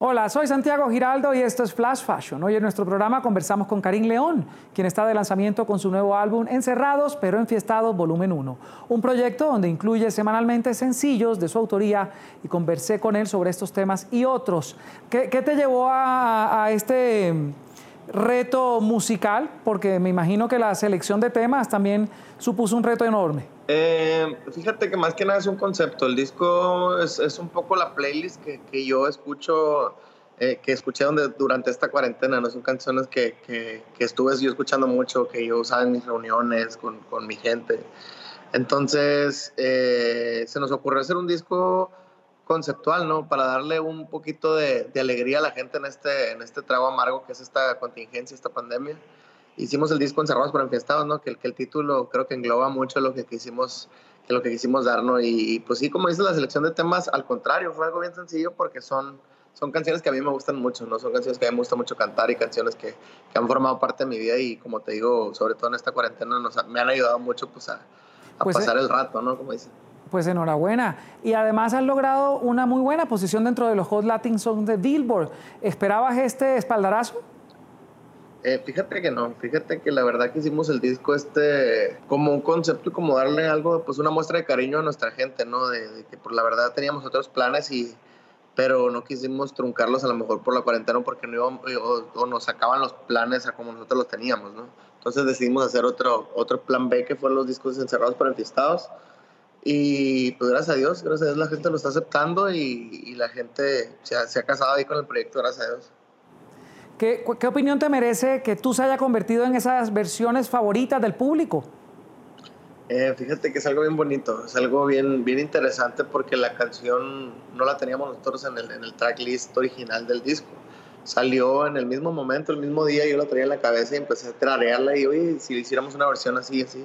Hola, soy Santiago Giraldo y esto es Flash Fashion. Hoy en nuestro programa conversamos con Karim León, quien está de lanzamiento con su nuevo álbum Encerrados pero Enfiestados Volumen 1, un proyecto donde incluye semanalmente sencillos de su autoría y conversé con él sobre estos temas y otros. ¿Qué, te llevó a este reto musical? Porque me imagino que la selección de temas también supuso un reto enorme. Eh, fíjate que más que nada es un concepto. El disco es, un poco la playlist que, yo escucho, eh, que escuché donde, durante esta cuarentena. ¿no? Son canciones que, que, estuve yo escuchando mucho, que yo usaba en mis reuniones con, con mi gente. Entonces, eh, se nos ocurrió hacer un disco conceptual, ¿no? Para darle un poquito de, de, alegría a la gente en este, en este trago amargo que es esta contingencia, esta pandemia hicimos el disco Encerrados por Enfiestados, ¿no? Que el, que el título creo que engloba mucho lo que quisimos, que lo que quisimos dar, ¿no? Y, pues sí, como dices, la selección de temas, al contrario, fue algo bien sencillo porque son, son canciones que a mí me gustan mucho, ¿no? Son canciones que a mí me gusta mucho cantar y canciones que, que han formado parte de mi vida y como te digo, sobre todo en esta cuarentena, nos, me han ayudado mucho pues a, a pues, pasar eh, el rato, ¿no? Como dicen. Pues enhorabuena. Y además has logrado una muy buena posición dentro de los Hot Latin Songs de Billboard. ¿Esperabas este espaldarazo? Eh, fíjate que no, fíjate que la verdad que hicimos el disco este como un concepto y como darle algo, pues una muestra de cariño a nuestra gente, ¿no? De, que por la verdad teníamos otros planes y pero no quisimos truncarlos a lo mejor por la cuarentena porque no íbamos, o, nos sacaban los planes a como nosotros los teníamos, ¿no? Entonces decidimos hacer otro, otro plan B que fueron los discos encerrados por enfiestados y pues gracias a Dios, gracias a Dios la gente lo está aceptando y, la gente se ha, se ha casado ahí con el proyecto, gracias a Dios. ¿Qué, opinión te merece que tú se haya convertido en esas versiones favoritas del público? Eh, fíjate que es algo bien bonito, es algo bien, bien interesante porque la canción no la teníamos nosotros en el, en el tracklist original del disco. Salió en el mismo momento, el mismo día, yo la traía en la cabeza y empecé a trarearla y, oye, si hiciéramos una versión así, así.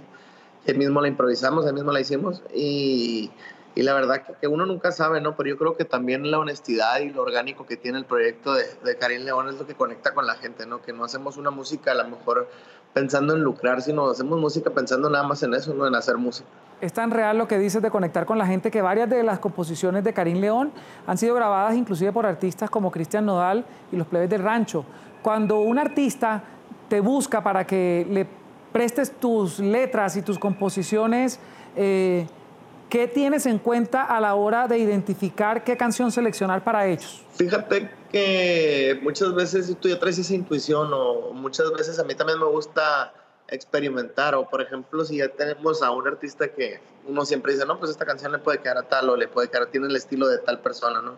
El mismo la improvisamos, el mismo la hicimos y y la verdad que, que, uno nunca sabe, ¿no? Pero yo creo que también la honestidad y lo orgánico que tiene el proyecto de, de Karim León es lo que conecta con la gente, ¿no? Que no hacemos una música a lo mejor pensando en lucrar, sino hacemos música pensando nada más en eso, ¿no? En hacer música. Es tan real lo que dices de conectar con la gente que varias de las composiciones de Karim León han sido grabadas inclusive por artistas como Cristian Nodal y los plebes del rancho. Cuando un artista te busca para que le prestes tus letras y tus composiciones, eh, ¿Qué tienes en cuenta a la hora de identificar qué canción seleccionar para ellos? Fíjate que muchas veces tú ya traes esa intuición o muchas veces a mí también me gusta experimentar o por ejemplo si ya tenemos a un artista que uno siempre dice, no, pues esta canción le puede quedar a tal o le puede quedar, tiene el estilo de tal persona, ¿no?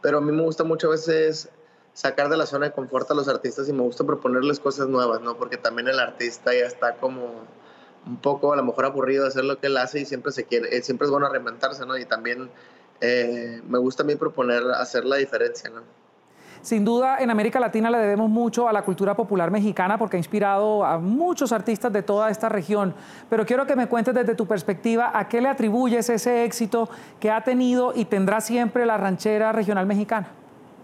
Pero a mí me gusta muchas veces sacar de la zona de confort a los artistas y me gusta proponerles cosas nuevas, ¿no? Porque también el artista ya está como un poco a lo mejor aburrido hacer lo que él hace y siempre se quiere, eh, siempre es bueno reinventarse, ¿no? Y también eh, me gusta a mí proponer hacer la diferencia, ¿no? Sin duda, en América Latina le debemos mucho a la cultura popular mexicana porque ha inspirado a muchos artistas de toda esta región. Pero quiero que me cuentes desde tu perspectiva a qué le atribuyes ese éxito que ha tenido y tendrá siempre la ranchera regional mexicana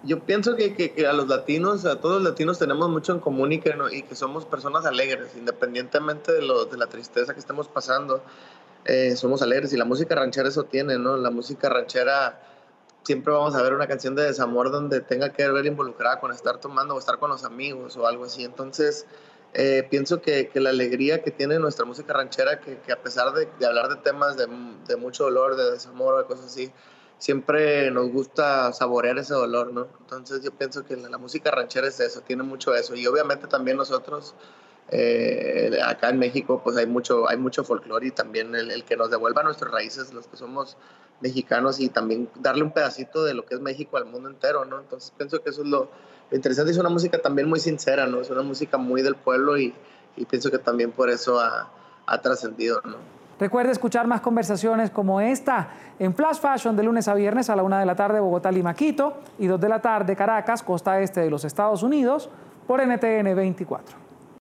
yo pienso que, que, a los latinos, a todos los latinos tenemos mucho en común y que, somos personas alegres, independientemente de, lo, de la tristeza que estemos pasando, eh, somos alegres y la música ranchera eso tiene, ¿no? La música ranchera siempre vamos a ver una canción de desamor donde tenga que ver involucrada con estar tomando o estar con los amigos o algo así. Entonces, eh, pienso que, que, la alegría que tiene nuestra música ranchera, que, que a pesar de, de, hablar de temas de, de mucho dolor, de desamor o de cosas así, siempre nos gusta saborear ese dolor, ¿no? Entonces yo pienso que la, música ranchera es eso, tiene mucho eso. Y obviamente también nosotros, eh, acá en México, pues hay mucho, hay mucho folclore y también el, que nos devuelva nuestras raíces, los que somos mexicanos, y también darle un pedacito de lo que es México al mundo entero, ¿no? Entonces pienso que eso es lo, interesante. Es una música también muy sincera, ¿no? Es una música muy del pueblo y, pienso que también por eso ha, ha trascendido, ¿no? Recuerde escuchar más conversaciones como esta en Flash Fashion de lunes a viernes a la una de la tarde Bogotá, Lima, Quito y dos de la tarde Caracas, costa este de los Estados Unidos, por NTN 24.